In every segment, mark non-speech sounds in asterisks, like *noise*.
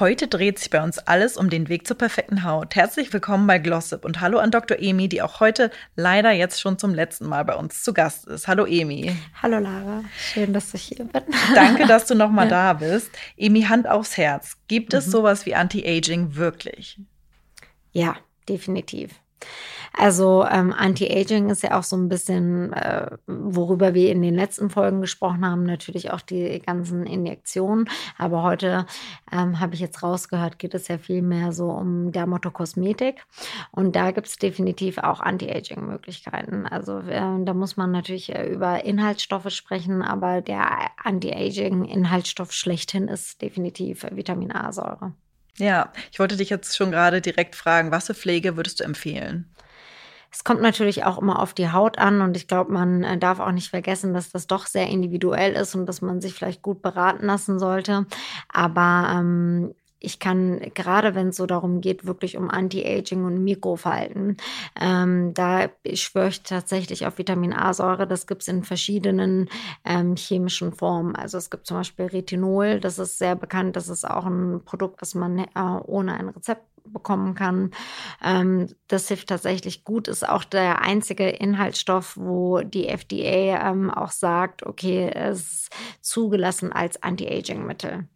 Heute dreht sich bei uns alles um den Weg zur perfekten Haut. Herzlich willkommen bei Glossip und hallo an Dr. Emi, die auch heute leider jetzt schon zum letzten Mal bei uns zu Gast ist. Hallo Emi. Hallo Lara, schön, dass ich hier bin. Danke, dass du nochmal *laughs* ja. da bist. Emi, Hand aufs Herz. Gibt mhm. es sowas wie Anti-Aging wirklich? Ja, definitiv. Also ähm, Anti-Aging ist ja auch so ein bisschen, äh, worüber wir in den letzten Folgen gesprochen haben, natürlich auch die ganzen Injektionen. Aber heute ähm, habe ich jetzt rausgehört, geht es ja viel mehr so um Dermatokosmetik. Und da gibt es definitiv auch Anti-Aging-Möglichkeiten. Also äh, da muss man natürlich äh, über Inhaltsstoffe sprechen, aber der Anti-Aging-Inhaltsstoff schlechthin ist definitiv Vitamin A-Säure. Ja, ich wollte dich jetzt schon gerade direkt fragen, was für Pflege würdest du empfehlen? Es kommt natürlich auch immer auf die Haut an und ich glaube, man äh, darf auch nicht vergessen, dass das doch sehr individuell ist und dass man sich vielleicht gut beraten lassen sollte. Aber ähm, ich kann, gerade wenn es so darum geht, wirklich um Anti-Aging und Mikroverhalten, ähm, da schwöre ich tatsächlich auf Vitamin A-Säure. Das gibt es in verschiedenen ähm, chemischen Formen. Also es gibt zum Beispiel Retinol, das ist sehr bekannt. Das ist auch ein Produkt, das man äh, ohne ein Rezept bekommen kann. Ähm, das hilft tatsächlich gut, ist auch der einzige Inhaltsstoff, wo die FDA ähm, auch sagt, okay, es ist zugelassen als Anti-Aging-Mittel.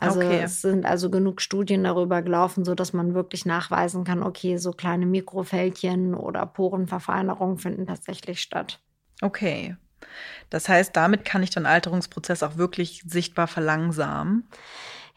Also okay. es sind also genug Studien darüber gelaufen, so dass man wirklich nachweisen kann, okay, so kleine Mikrofältchen oder Porenverfeinerungen finden tatsächlich statt. Okay. Das heißt, damit kann ich den Alterungsprozess auch wirklich sichtbar verlangsamen.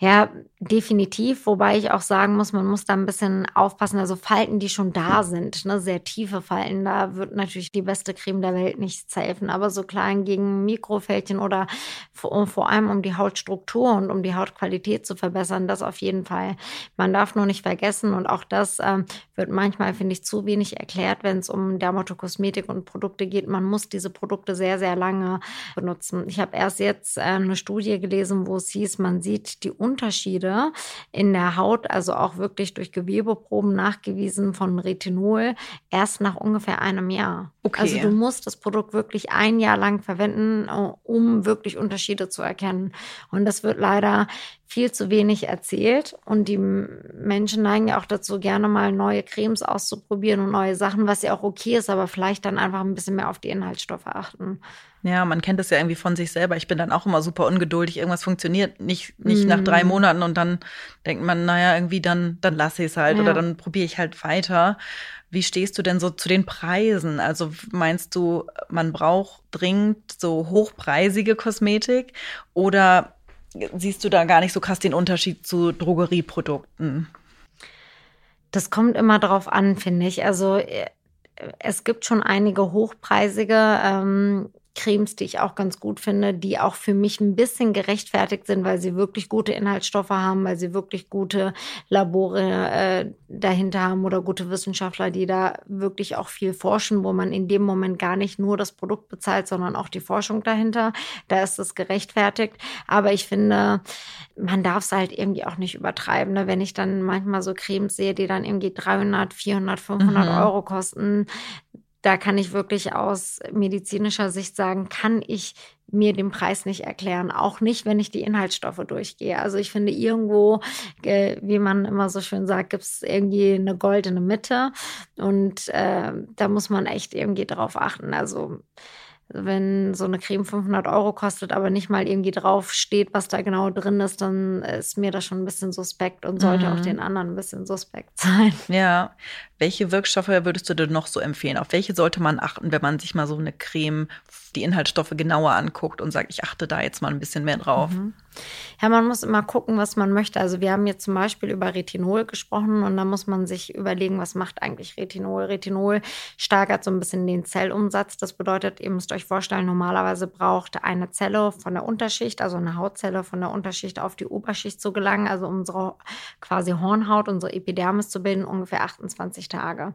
Ja, definitiv. Wobei ich auch sagen muss, man muss da ein bisschen aufpassen. Also Falten, die schon da sind, ne, sehr tiefe Falten, da wird natürlich die beste Creme der Welt nichts helfen. Aber so klein gegen Mikrofältchen oder vor, allem um die Hautstruktur und um die Hautqualität zu verbessern, das auf jeden Fall. Man darf nur nicht vergessen und auch das ähm, wird manchmal, finde ich, zu wenig erklärt, wenn es um Dermatokosmetik und Produkte geht. Man muss diese Produkte sehr, sehr lange benutzen. Ich habe erst jetzt äh, eine Studie gelesen, wo es hieß, man sieht die Unterschiede in der Haut, also auch wirklich durch Gewebeproben nachgewiesen von Retinol, erst nach ungefähr einem Jahr. Okay. Also du musst das Produkt wirklich ein Jahr lang verwenden, äh, um wirklich Unterschiede zu erkennen. Und das wird leider viel zu wenig erzählt. Und die Menschen neigen ja auch dazu, gerne mal neue Cremes auszuprobieren und neue Sachen, was ja auch okay ist, aber vielleicht dann einfach ein bisschen mehr auf die Inhaltsstoffe achten. Ja, man kennt das ja irgendwie von sich selber. Ich bin dann auch immer super ungeduldig. Irgendwas funktioniert nicht, nicht mm. nach drei mhm. Monaten und dann denkt man, naja, irgendwie dann, dann lasse ich es halt ja. oder dann probiere ich halt weiter. Wie stehst du denn so zu den Preisen? Also meinst du, man braucht dringend so hochpreisige Kosmetik oder siehst du da gar nicht so krass den Unterschied zu Drogerieprodukten? Das kommt immer drauf an, finde ich. Also äh, es gibt schon einige hochpreisige ähm, Cremes, die ich auch ganz gut finde, die auch für mich ein bisschen gerechtfertigt sind, weil sie wirklich gute Inhaltsstoffe haben, weil sie wirklich gute Labore äh, dahinter haben oder gute Wissenschaftler, die da wirklich auch viel forschen, wo man in dem Moment gar nicht nur das Produkt bezahlt, sondern auch die Forschung dahinter. Da ist es gerechtfertigt. Aber ich finde, man darf es halt irgendwie auch nicht übertreiben. Ne? Wenn ich dann manchmal so Cremes sehe, die dann irgendwie 300, 400, 500 mhm. Euro kosten, da kann ich wirklich aus medizinischer Sicht sagen, kann ich mir den Preis nicht erklären. Auch nicht, wenn ich die Inhaltsstoffe durchgehe. Also ich finde irgendwo, äh, wie man immer so schön sagt, gibt es irgendwie eine goldene Mitte. Und äh, da muss man echt irgendwie drauf achten. Also wenn so eine Creme 500 Euro kostet, aber nicht mal irgendwie drauf steht, was da genau drin ist, dann ist mir das schon ein bisschen suspekt und sollte mhm. auch den anderen ein bisschen suspekt *laughs* sein. Ja. Welche Wirkstoffe würdest du denn noch so empfehlen? Auf welche sollte man achten, wenn man sich mal so eine Creme, die Inhaltsstoffe genauer anguckt und sagt, ich achte da jetzt mal ein bisschen mehr drauf? Mhm. Ja, man muss immer gucken, was man möchte. Also wir haben jetzt zum Beispiel über Retinol gesprochen und da muss man sich überlegen, was macht eigentlich Retinol? Retinol steigert so ein bisschen den Zellumsatz. Das bedeutet, ihr müsst euch vorstellen, normalerweise braucht eine Zelle von der Unterschicht, also eine Hautzelle von der Unterschicht auf die Oberschicht zu gelangen, also unsere quasi Hornhaut, unsere Epidermis zu bilden, ungefähr 28 Tage.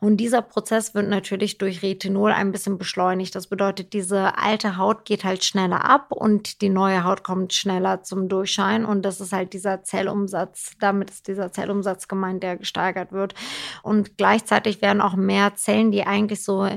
Und dieser Prozess wird natürlich durch Retinol ein bisschen beschleunigt. Das bedeutet, diese alte Haut geht halt schneller ab und die neue Haut kommt schneller zum Durchschein. Und das ist halt dieser Zellumsatz. Damit ist dieser Zellumsatz gemeint, der gesteigert wird. Und gleichzeitig werden auch mehr Zellen, die eigentlich so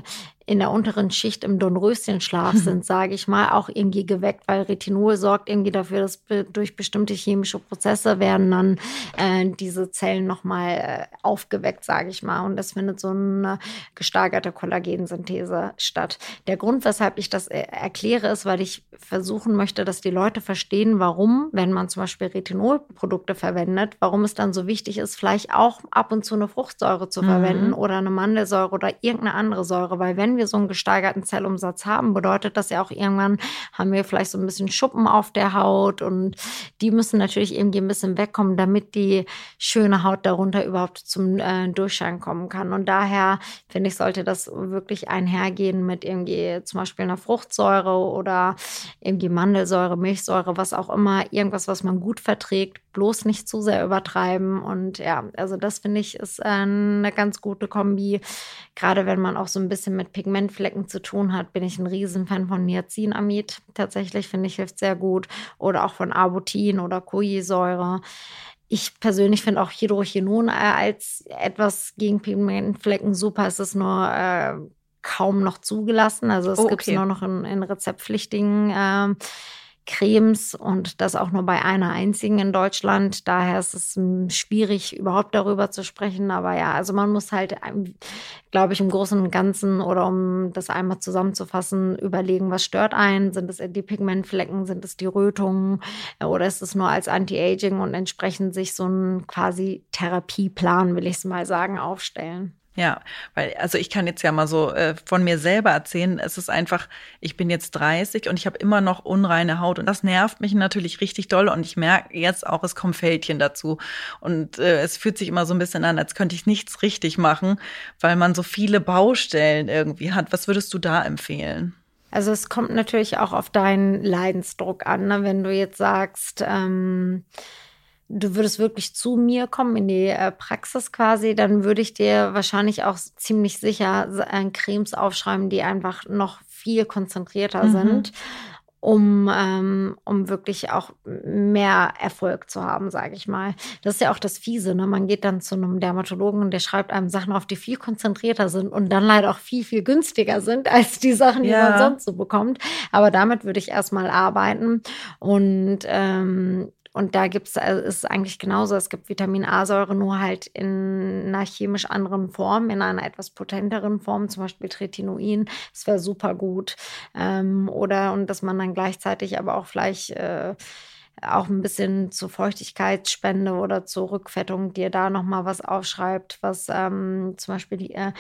in der unteren Schicht im Dornröschenschlaf sind, sage ich mal, auch irgendwie geweckt, weil Retinol sorgt irgendwie dafür, dass durch bestimmte chemische Prozesse werden dann äh, diese Zellen nochmal äh, aufgeweckt, sage ich mal. Und das findet so eine gesteigerte Kollagensynthese statt. Der Grund, weshalb ich das äh, erkläre, ist, weil ich versuchen möchte, dass die Leute verstehen, warum, wenn man zum Beispiel Retinolprodukte verwendet, warum es dann so wichtig ist, vielleicht auch ab und zu eine Fruchtsäure zu mhm. verwenden oder eine Mandelsäure oder irgendeine andere Säure, weil wenn wir so einen gesteigerten Zellumsatz haben, bedeutet das ja auch irgendwann haben wir vielleicht so ein bisschen Schuppen auf der Haut und die müssen natürlich irgendwie ein bisschen wegkommen, damit die schöne Haut darunter überhaupt zum äh, Durchschein kommen kann. Und daher finde ich, sollte das wirklich einhergehen mit irgendwie zum Beispiel einer Fruchtsäure oder irgendwie Mandelsäure, Milchsäure, was auch immer, irgendwas, was man gut verträgt, bloß nicht zu sehr übertreiben. Und ja, also das finde ich ist äh, eine ganz gute Kombi. Gerade wenn man auch so ein bisschen mit Pigmentflecken zu tun hat, bin ich ein Riesenfan von Niacinamid. Tatsächlich finde ich hilft sehr gut. Oder auch von Arbutin oder Kojisäure. Ich persönlich finde auch Hydrochinon äh, als etwas gegen Pigmentflecken super. Es ist nur äh, kaum noch zugelassen. Also es oh, okay. gibt es nur noch in, in rezeptpflichtigen äh, Cremes und das auch nur bei einer einzigen in Deutschland. Daher ist es hm, schwierig, überhaupt darüber zu sprechen. Aber ja, also man muss halt, ähm, glaube ich, im Großen und Ganzen oder um das einmal zusammenzufassen, überlegen, was stört einen? Sind es die Pigmentflecken? Sind es die Rötungen? Oder ist es nur als Anti-Aging und entsprechend sich so ein quasi Therapieplan, will ich es mal sagen, aufstellen? Ja, weil, also ich kann jetzt ja mal so äh, von mir selber erzählen. Es ist einfach, ich bin jetzt 30 und ich habe immer noch unreine Haut und das nervt mich natürlich richtig doll und ich merke jetzt auch, es kommen Fältchen dazu. Und äh, es fühlt sich immer so ein bisschen an, als könnte ich nichts richtig machen, weil man so viele Baustellen irgendwie hat. Was würdest du da empfehlen? Also es kommt natürlich auch auf deinen Leidensdruck an, ne? wenn du jetzt sagst, ähm du würdest wirklich zu mir kommen in die äh, Praxis quasi, dann würde ich dir wahrscheinlich auch ziemlich sicher äh, Cremes aufschreiben, die einfach noch viel konzentrierter mhm. sind, um, ähm, um wirklich auch mehr Erfolg zu haben, sage ich mal. Das ist ja auch das Fiese. Ne? Man geht dann zu einem Dermatologen und der schreibt einem Sachen auf, die viel konzentrierter sind und dann leider auch viel, viel günstiger sind *laughs* als die Sachen, die ja. man sonst so bekommt. Aber damit würde ich erstmal arbeiten und ähm, und da gibt es, also ist eigentlich genauso. Es gibt Vitamin A-Säure nur halt in einer chemisch anderen Form, in einer etwas potenteren Form, zum Beispiel Tretinoin. Das wäre super gut. Ähm, oder und dass man dann gleichzeitig aber auch vielleicht äh, auch ein bisschen zur Feuchtigkeitsspende oder zur Rückfettung dir da nochmal was aufschreibt, was ähm, zum Beispiel die äh,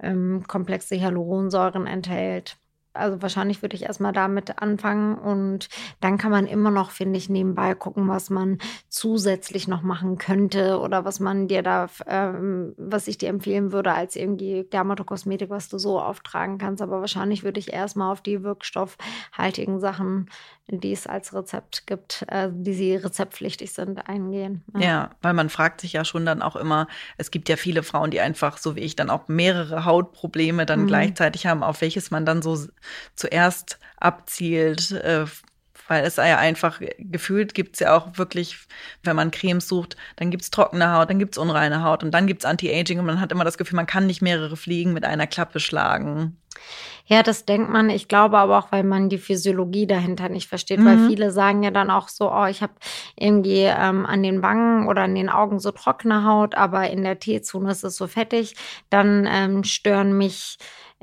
ähm, komplexe Hyaluronsäuren enthält. Also wahrscheinlich würde ich erstmal damit anfangen und dann kann man immer noch, finde ich, nebenbei gucken, was man zusätzlich noch machen könnte oder was man dir da, ähm, was ich dir empfehlen würde als irgendwie Dermatokosmetik, was du so auftragen kannst. Aber wahrscheinlich würde ich erstmal auf die wirkstoffhaltigen Sachen die es als Rezept gibt, äh, die sie rezeptpflichtig sind, eingehen. Ja. ja. weil man fragt sich ja schon dann auch immer, es gibt ja viele Frauen, die einfach, so wie ich, dann auch mehrere Hautprobleme dann mhm. gleichzeitig haben, auf welches man dann so zuerst abzielt. Äh, weil es ja einfach gefühlt gibt es ja auch wirklich, wenn man Cremes sucht, dann gibt es trockene Haut, dann gibt es unreine Haut und dann gibt es Anti-Aging und man hat immer das Gefühl, man kann nicht mehrere Fliegen mit einer Klappe schlagen. Ja, das denkt man. Ich glaube aber auch, weil man die Physiologie dahinter nicht versteht, mhm. weil viele sagen ja dann auch so, oh, ich habe irgendwie ähm, an den Wangen oder an den Augen so trockene Haut, aber in der T-Zone ist es so fettig. Dann ähm, stören mich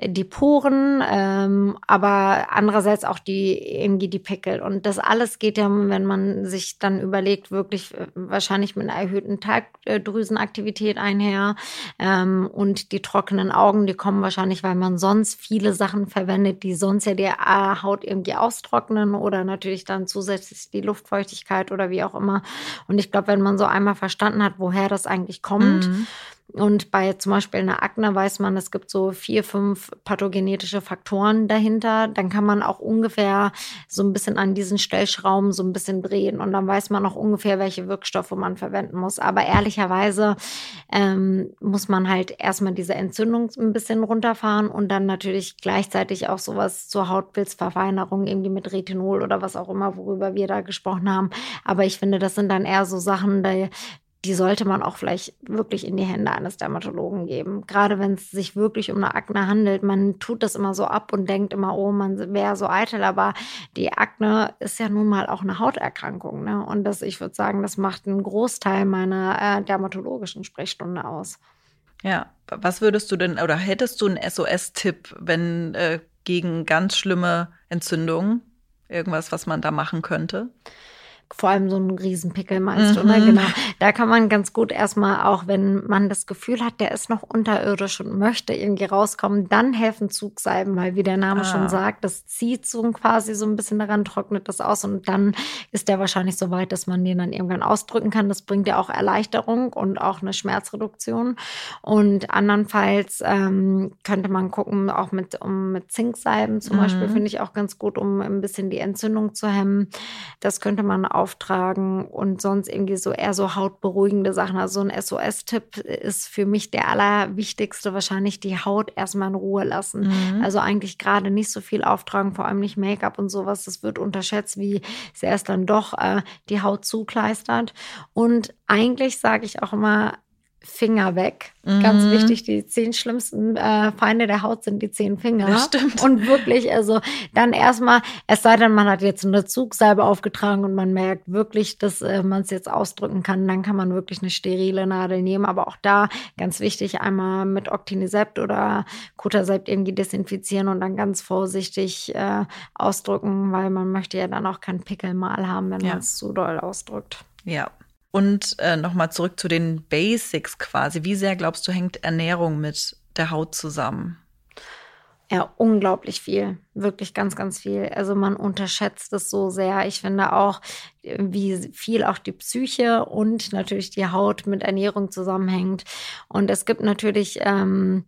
die Poren, ähm, aber andererseits auch die irgendwie die Pickel. Und das alles geht ja, wenn man sich dann überlegt, wirklich äh, wahrscheinlich mit einer erhöhten Talgdrüsenaktivität einher. Ähm, und die trockenen Augen, die kommen wahrscheinlich, weil man sonst viele Sachen verwendet, die sonst ja die äh, Haut irgendwie austrocknen oder natürlich dann zusätzlich die Luftfeuchtigkeit oder wie auch immer. Und ich glaube, wenn man so einmal verstanden hat, woher das eigentlich kommt, mhm Und bei zum Beispiel einer Akne weiß man, es gibt so vier, fünf pathogenetische Faktoren dahinter. Dann kann man auch ungefähr so ein bisschen an diesen Stellschrauben so ein bisschen drehen. Und dann weiß man auch ungefähr, welche Wirkstoffe man verwenden muss. Aber ehrlicherweise ähm, muss man halt erstmal diese Entzündung ein bisschen runterfahren und dann natürlich gleichzeitig auch sowas zur Hautpilzverfeinerung irgendwie mit Retinol oder was auch immer, worüber wir da gesprochen haben. Aber ich finde, das sind dann eher so Sachen, die, die sollte man auch vielleicht wirklich in die Hände eines Dermatologen geben. Gerade wenn es sich wirklich um eine Akne handelt. Man tut das immer so ab und denkt immer, oh, man wäre so eitel, aber die Akne ist ja nun mal auch eine Hauterkrankung. Ne? Und das, ich würde sagen, das macht einen Großteil meiner äh, dermatologischen Sprechstunde aus. Ja, was würdest du denn, oder hättest du einen SOS-Tipp, wenn äh, gegen ganz schlimme Entzündungen? Irgendwas, was man da machen könnte? Vor allem so ein Riesenpickel meinst mhm. du, ne? Genau. Da kann man ganz gut erstmal auch, wenn man das Gefühl hat, der ist noch unterirdisch und möchte irgendwie rauskommen, dann helfen Zugsalben, weil wie der Name ah. schon sagt, das zieht so quasi so ein bisschen daran, trocknet das aus und dann ist der wahrscheinlich so weit, dass man den dann irgendwann ausdrücken kann. Das bringt ja auch Erleichterung und auch eine Schmerzreduktion. Und andernfalls ähm, könnte man gucken, auch mit, um, mit Zinksalben zum mhm. Beispiel, finde ich auch ganz gut, um ein bisschen die Entzündung zu hemmen. Das könnte man auch auftragen und sonst irgendwie so eher so hautberuhigende Sachen. Also ein SOS-Tipp ist für mich der allerwichtigste, wahrscheinlich die Haut erstmal in Ruhe lassen. Mhm. Also eigentlich gerade nicht so viel auftragen, vor allem nicht Make-up und sowas. Das wird unterschätzt, wie sehr es dann doch äh, die Haut zukleistert. Und eigentlich sage ich auch immer, Finger weg. Mhm. Ganz wichtig, die zehn schlimmsten äh, Feinde der Haut sind die zehn Finger. Das stimmt. Und wirklich, also dann erstmal, es sei denn, man hat jetzt eine Zugsalbe aufgetragen und man merkt wirklich, dass äh, man es jetzt ausdrücken kann, dann kann man wirklich eine sterile Nadel nehmen. Aber auch da ganz wichtig, einmal mit Octinisept oder Kutasept irgendwie desinfizieren und dann ganz vorsichtig äh, ausdrücken, weil man möchte ja dann auch keinen Pickel mal haben, wenn ja. man es zu doll ausdrückt. Ja, und äh, nochmal zurück zu den Basics quasi. Wie sehr glaubst du, hängt Ernährung mit der Haut zusammen? Ja, unglaublich viel. Wirklich ganz, ganz viel. Also man unterschätzt es so sehr. Ich finde auch, wie viel auch die Psyche und natürlich die Haut mit Ernährung zusammenhängt. Und es gibt natürlich ähm,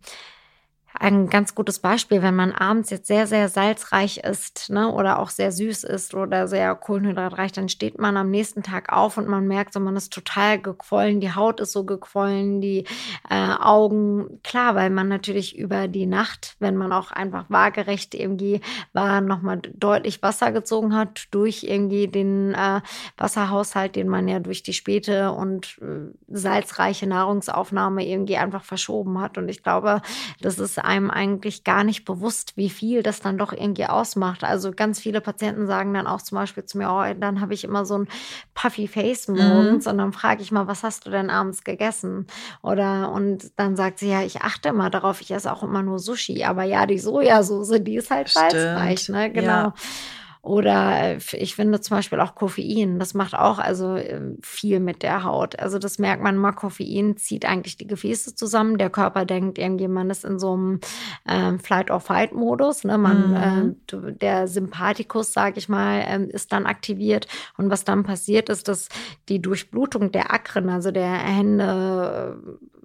ein ganz gutes Beispiel, wenn man abends jetzt sehr, sehr salzreich ist ne, oder auch sehr süß ist oder sehr kohlenhydratreich, dann steht man am nächsten Tag auf und man merkt so, man ist total gequollen, die Haut ist so gequollen, die äh, Augen, klar, weil man natürlich über die Nacht, wenn man auch einfach waagerecht irgendwie war, nochmal deutlich Wasser gezogen hat durch irgendwie den äh, Wasserhaushalt, den man ja durch die späte und äh, salzreiche Nahrungsaufnahme irgendwie einfach verschoben hat. Und ich glaube, das ist einem eigentlich gar nicht bewusst, wie viel das dann doch irgendwie ausmacht. Also ganz viele Patienten sagen dann auch zum Beispiel zu mir, oh, dann habe ich immer so ein puffy Face morgens mhm. und dann frage ich mal, was hast du denn abends gegessen? Oder und dann sagt sie, ja, ich achte immer darauf, ich esse auch immer nur Sushi, aber ja, die Sojasauce, die ist halt salzreich, ne? Genau. Ja. Oder äh, ich finde zum Beispiel auch Koffein, das macht auch also ähm, viel mit der Haut. Also das merkt man mal, Koffein zieht eigentlich die Gefäße zusammen. Der Körper denkt, irgendjemand ist in so einem ähm, Flight-or-Fight-Modus. Ne? Man, mhm. äh, der Sympathikus, sage ich mal, äh, ist dann aktiviert. Und was dann passiert, ist, dass die Durchblutung der Akren, also der Hände,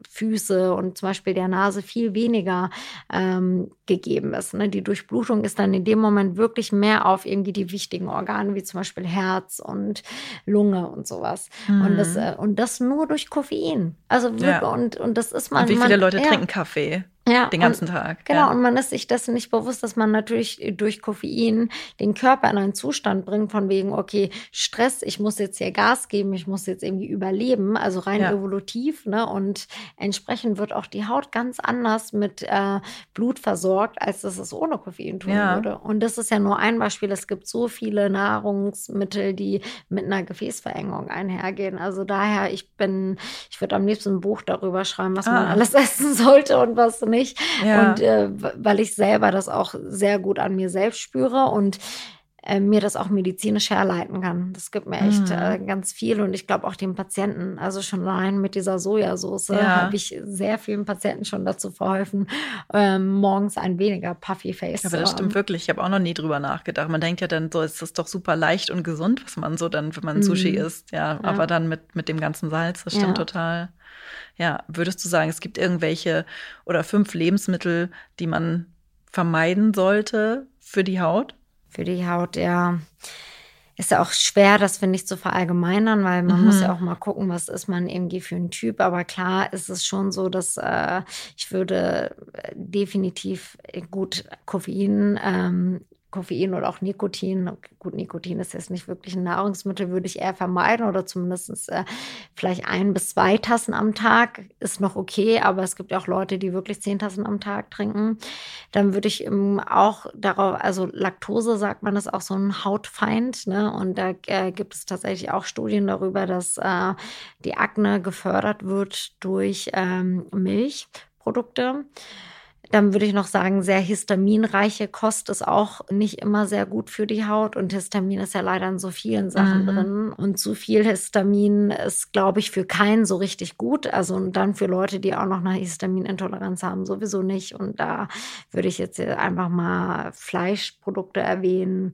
Füße und zum Beispiel der Nase viel weniger ähm, gegeben ist. Ne? Die Durchblutung ist dann in dem Moment wirklich mehr auf irgendwie die wichtigen Organe, wie zum Beispiel Herz und Lunge und sowas. Mhm. Und, das, äh, und das nur durch Koffein. Also ja. und, und das ist man. Und wie viele man, Leute ja. trinken Kaffee? Ja, den ganzen und, Tag. Genau, ja. und man ist sich dessen nicht bewusst, dass man natürlich durch Koffein den Körper in einen Zustand bringt, von wegen, okay, Stress, ich muss jetzt hier Gas geben, ich muss jetzt irgendwie überleben, also rein ja. evolutiv, ne? Und entsprechend wird auch die Haut ganz anders mit äh, Blut versorgt, als das es ohne Koffein tun ja. würde. Und das ist ja nur ein Beispiel. Es gibt so viele Nahrungsmittel, die mit einer Gefäßverengung einhergehen. Also daher, ich bin, ich würde am liebsten ein Buch darüber schreiben, was ah. man alles *laughs* essen sollte und was nicht nicht. Ja. Und äh, weil ich selber das auch sehr gut an mir selbst spüre und äh, mir das auch medizinisch herleiten kann. Das gibt mir echt mhm. äh, ganz viel und ich glaube auch den Patienten. Also schon allein mit dieser Sojasauce ja. habe ich sehr vielen Patienten schon dazu verholfen, ähm, morgens ein weniger puffy Face Aber das stimmt wirklich. Ich habe auch noch nie drüber nachgedacht. Man denkt ja dann so, ist das doch super leicht und gesund, was man so dann, wenn man Sushi mhm. isst. Ja, ja, aber dann mit, mit dem ganzen Salz, das stimmt ja. total. Ja, würdest du sagen, es gibt irgendwelche oder fünf Lebensmittel, die man vermeiden sollte für die Haut? Für die Haut, ja. Ist ja auch schwer, das finde ich zu verallgemeinern, weil man mhm. muss ja auch mal gucken, was ist man irgendwie für ein Typ. Aber klar ist es schon so, dass äh, ich würde definitiv gut Koffein ähm, Koffein oder auch Nikotin. Gut, Nikotin ist jetzt nicht wirklich ein Nahrungsmittel, würde ich eher vermeiden oder zumindest äh, vielleicht ein bis zwei Tassen am Tag ist noch okay, aber es gibt ja auch Leute, die wirklich zehn Tassen am Tag trinken. Dann würde ich ähm, auch darauf, also Laktose sagt man, ist auch so ein Hautfeind, ne? Und da äh, gibt es tatsächlich auch Studien darüber, dass äh, die Akne gefördert wird durch ähm, Milchprodukte. Dann würde ich noch sagen, sehr histaminreiche Kost ist auch nicht immer sehr gut für die Haut. Und Histamin ist ja leider in so vielen Sachen mhm. drin. Und zu viel Histamin ist, glaube ich, für keinen so richtig gut. Also und dann für Leute, die auch noch eine Histaminintoleranz haben, sowieso nicht. Und da würde ich jetzt einfach mal Fleischprodukte erwähnen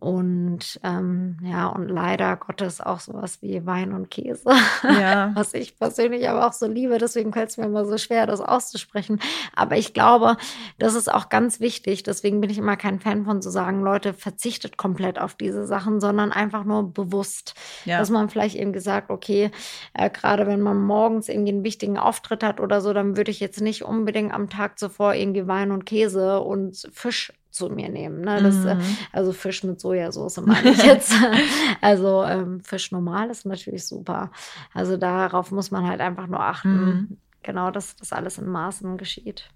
und ähm, ja, und leider Gottes auch sowas wie Wein und Käse, ja. *laughs* was ich persönlich aber auch so liebe. Deswegen fällt es mir immer so schwer, das auszusprechen. Aber ich glaube, das ist auch ganz wichtig. Deswegen bin ich immer kein Fan von zu sagen, Leute, verzichtet komplett auf diese Sachen, sondern einfach nur bewusst. Ja. Dass man vielleicht eben gesagt, okay, äh, gerade wenn man morgens irgendwie einen wichtigen Auftritt hat oder so, dann würde ich jetzt nicht unbedingt am Tag zuvor irgendwie Wein und Käse und Fisch zu mir nehmen. Ne? Das, äh, mhm. Also Fisch mit Sojasauce meine ich jetzt. *laughs* also ähm, Fisch normal ist natürlich super. Also darauf muss man halt einfach nur achten. Mhm. Genau, dass das alles in Maßen geschieht.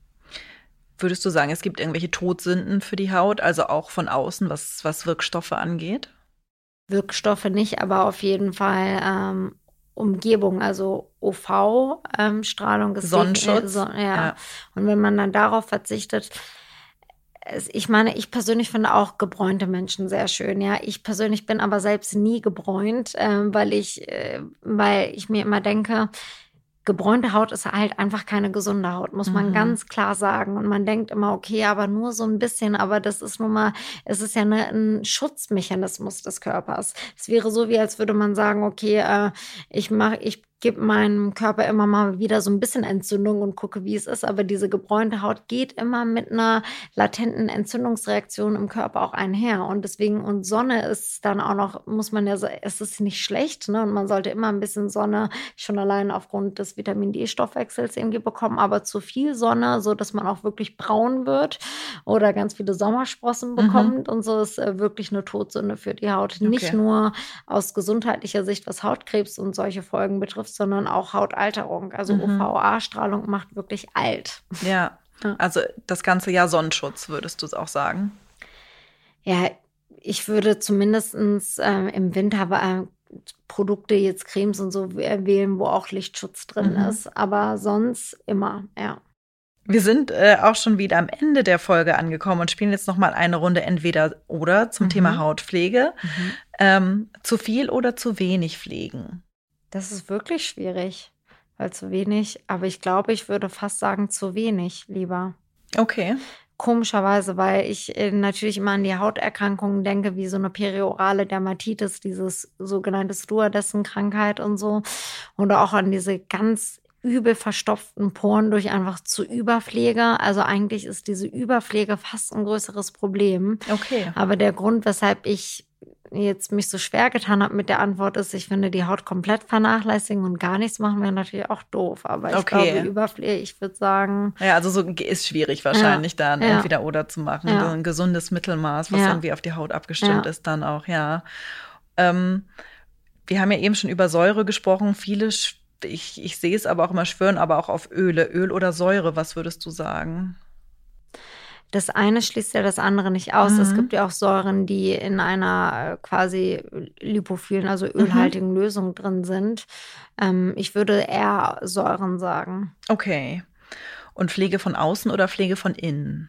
Würdest du sagen, es gibt irgendwelche Todsünden für die Haut, also auch von außen, was, was Wirkstoffe angeht? Wirkstoffe nicht, aber auf jeden Fall ähm, Umgebung, also UV-Strahlung. Ähm, Sonnenschutz. So, ja. ja. Und wenn man dann darauf verzichtet, ich meine, ich persönlich finde auch gebräunte Menschen sehr schön. Ja, ich persönlich bin aber selbst nie gebräunt, äh, weil ich, äh, weil ich mir immer denke, gebräunte Haut ist halt einfach keine gesunde Haut, muss man mhm. ganz klar sagen. Und man denkt immer, okay, aber nur so ein bisschen, aber das ist nun mal, es ist ja eine, ein Schutzmechanismus des Körpers. Es wäre so, wie als würde man sagen, okay, äh, ich mache, ich gebe meinem Körper immer mal wieder so ein bisschen Entzündung und gucke, wie es ist. Aber diese gebräunte Haut geht immer mit einer latenten Entzündungsreaktion im Körper auch einher. Und deswegen, und Sonne ist dann auch noch, muss man ja sagen, es ist nicht schlecht. Ne? Und man sollte immer ein bisschen Sonne schon allein aufgrund des Vitamin D-Stoffwechsels irgendwie bekommen. Aber zu viel Sonne, so dass man auch wirklich braun wird oder ganz viele Sommersprossen mhm. bekommt. Mhm. Und so ist äh, wirklich eine Todsünde für die Haut. Okay. Nicht nur aus gesundheitlicher Sicht, was Hautkrebs und solche Folgen betrifft, sondern auch Hautalterung. Also mhm. UVA-Strahlung macht wirklich alt. Ja. ja. Also das ganze Jahr Sonnenschutz, würdest du es auch sagen? Ja, ich würde zumindest äh, im Winter äh, Produkte, jetzt Cremes und so wählen, wo auch Lichtschutz drin mhm. ist. Aber sonst immer, ja. Wir sind äh, auch schon wieder am Ende der Folge angekommen und spielen jetzt noch mal eine Runde entweder oder zum mhm. Thema Hautpflege. Mhm. Ähm, zu viel oder zu wenig pflegen? Das ist wirklich schwierig, weil zu wenig, aber ich glaube, ich würde fast sagen, zu wenig lieber. Okay. Komischerweise, weil ich äh, natürlich immer an die Hauterkrankungen denke, wie so eine periorale Dermatitis, dieses sogenannte Stewardessen-Krankheit und so. Oder auch an diese ganz übel verstopften Poren durch einfach zu Überpflege. Also eigentlich ist diese Überpflege fast ein größeres Problem. Okay. Aber der Grund, weshalb ich jetzt mich so schwer getan habe mit der Antwort ist, ich finde die Haut komplett vernachlässigen und gar nichts machen wäre natürlich auch doof. Aber ich okay. glaube, Überpflege, ich würde sagen. Ja, also so ist schwierig wahrscheinlich ja, dann ja. entweder oder zu machen. Ja. ein gesundes Mittelmaß, was irgendwie auf die Haut abgestimmt ist, dann auch, ja. Ähm, wir haben ja eben schon über Säure gesprochen. Viele, ich, ich sehe es aber auch immer schwören, aber auch auf Öle. Öl oder Säure, was würdest du sagen? Das eine schließt ja das andere nicht aus. Mhm. Es gibt ja auch Säuren, die in einer äh, quasi lipophilen, also mhm. ölhaltigen mhm. Lösung drin sind. Ähm, ich würde eher Säuren sagen. Okay. Und Pflege von außen oder Pflege von innen?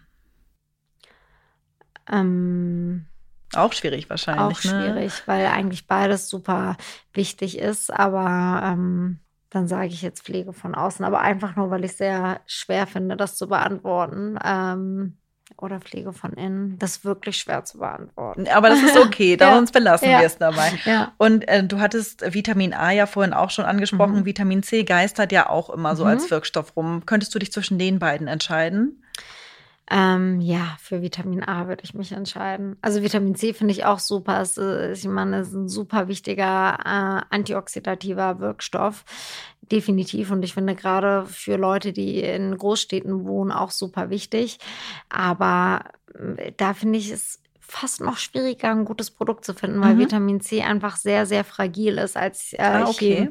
Ähm, Auch schwierig wahrscheinlich. Auch schwierig, ne? weil eigentlich beides super wichtig ist. Aber ähm, dann sage ich jetzt Pflege von außen. Aber einfach nur, weil ich es sehr schwer finde, das zu beantworten. Ähm, oder Pflege von innen, das ist wirklich schwer zu beantworten. Aber das ist okay, da *laughs* ja. uns belassen ja. wir es dabei. Ja. Und äh, du hattest Vitamin A ja vorhin auch schon angesprochen. Mhm. Vitamin C geistert ja auch immer so mhm. als Wirkstoff rum. Könntest du dich zwischen den beiden entscheiden? Ähm, ja, für Vitamin A würde ich mich entscheiden. Also Vitamin C finde ich auch super. Es ist, ich meine, es ist ein super wichtiger äh, antioxidativer Wirkstoff. Definitiv. Und ich finde gerade für Leute, die in Großstädten wohnen, auch super wichtig. Aber äh, da finde ich es fast noch schwieriger, ein gutes Produkt zu finden, weil mhm. Vitamin C einfach sehr, sehr fragil ist als, äh, ah, okay.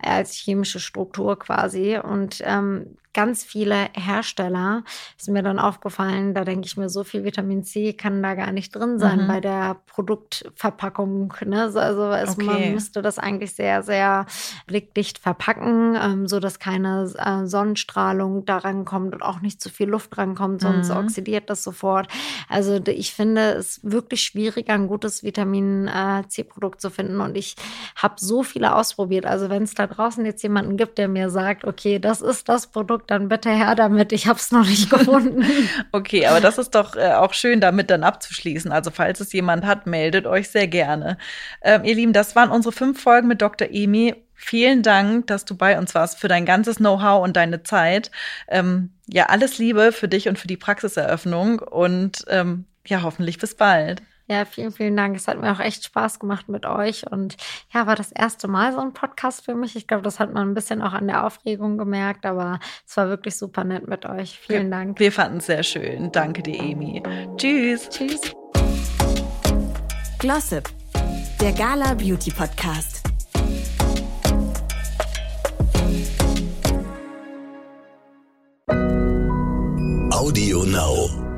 als chemische Struktur quasi. Und ähm, ganz viele Hersteller, ist mir dann aufgefallen, da denke ich mir, so viel Vitamin C kann da gar nicht drin sein mhm. bei der Produktverpackung. Ne? Also es, okay. man müsste das eigentlich sehr, sehr blickdicht verpacken, ähm, so dass keine äh, Sonnenstrahlung daran kommt und auch nicht zu viel Luft rankommt, sonst mhm. oxidiert das sofort. Also ich finde es wirklich schwieriger, ein gutes Vitamin äh, C-Produkt zu finden. Und ich habe so viele ausprobiert. Also wenn es da draußen jetzt jemanden gibt, der mir sagt, okay, das ist das Produkt, dann bitte her damit. Ich habe es noch nicht gefunden. *laughs* okay, aber das ist doch äh, auch schön, damit dann abzuschließen. Also falls es jemand hat, meldet euch sehr gerne. Ähm, ihr Lieben, das waren unsere fünf Folgen mit Dr. Emi. Vielen Dank, dass du bei uns warst, für dein ganzes Know-how und deine Zeit. Ähm, ja, alles Liebe für dich und für die Praxiseröffnung und ähm, ja, hoffentlich bis bald. Ja, vielen, vielen Dank. Es hat mir auch echt Spaß gemacht mit euch. Und ja, war das erste Mal so ein Podcast für mich. Ich glaube, das hat man ein bisschen auch an der Aufregung gemerkt, aber es war wirklich super nett mit euch. Vielen Dank. Wir fanden es sehr schön. Danke dir, Emi. Tschüss. Tschüss. Glossip, der Gala Beauty Podcast. Audio Now.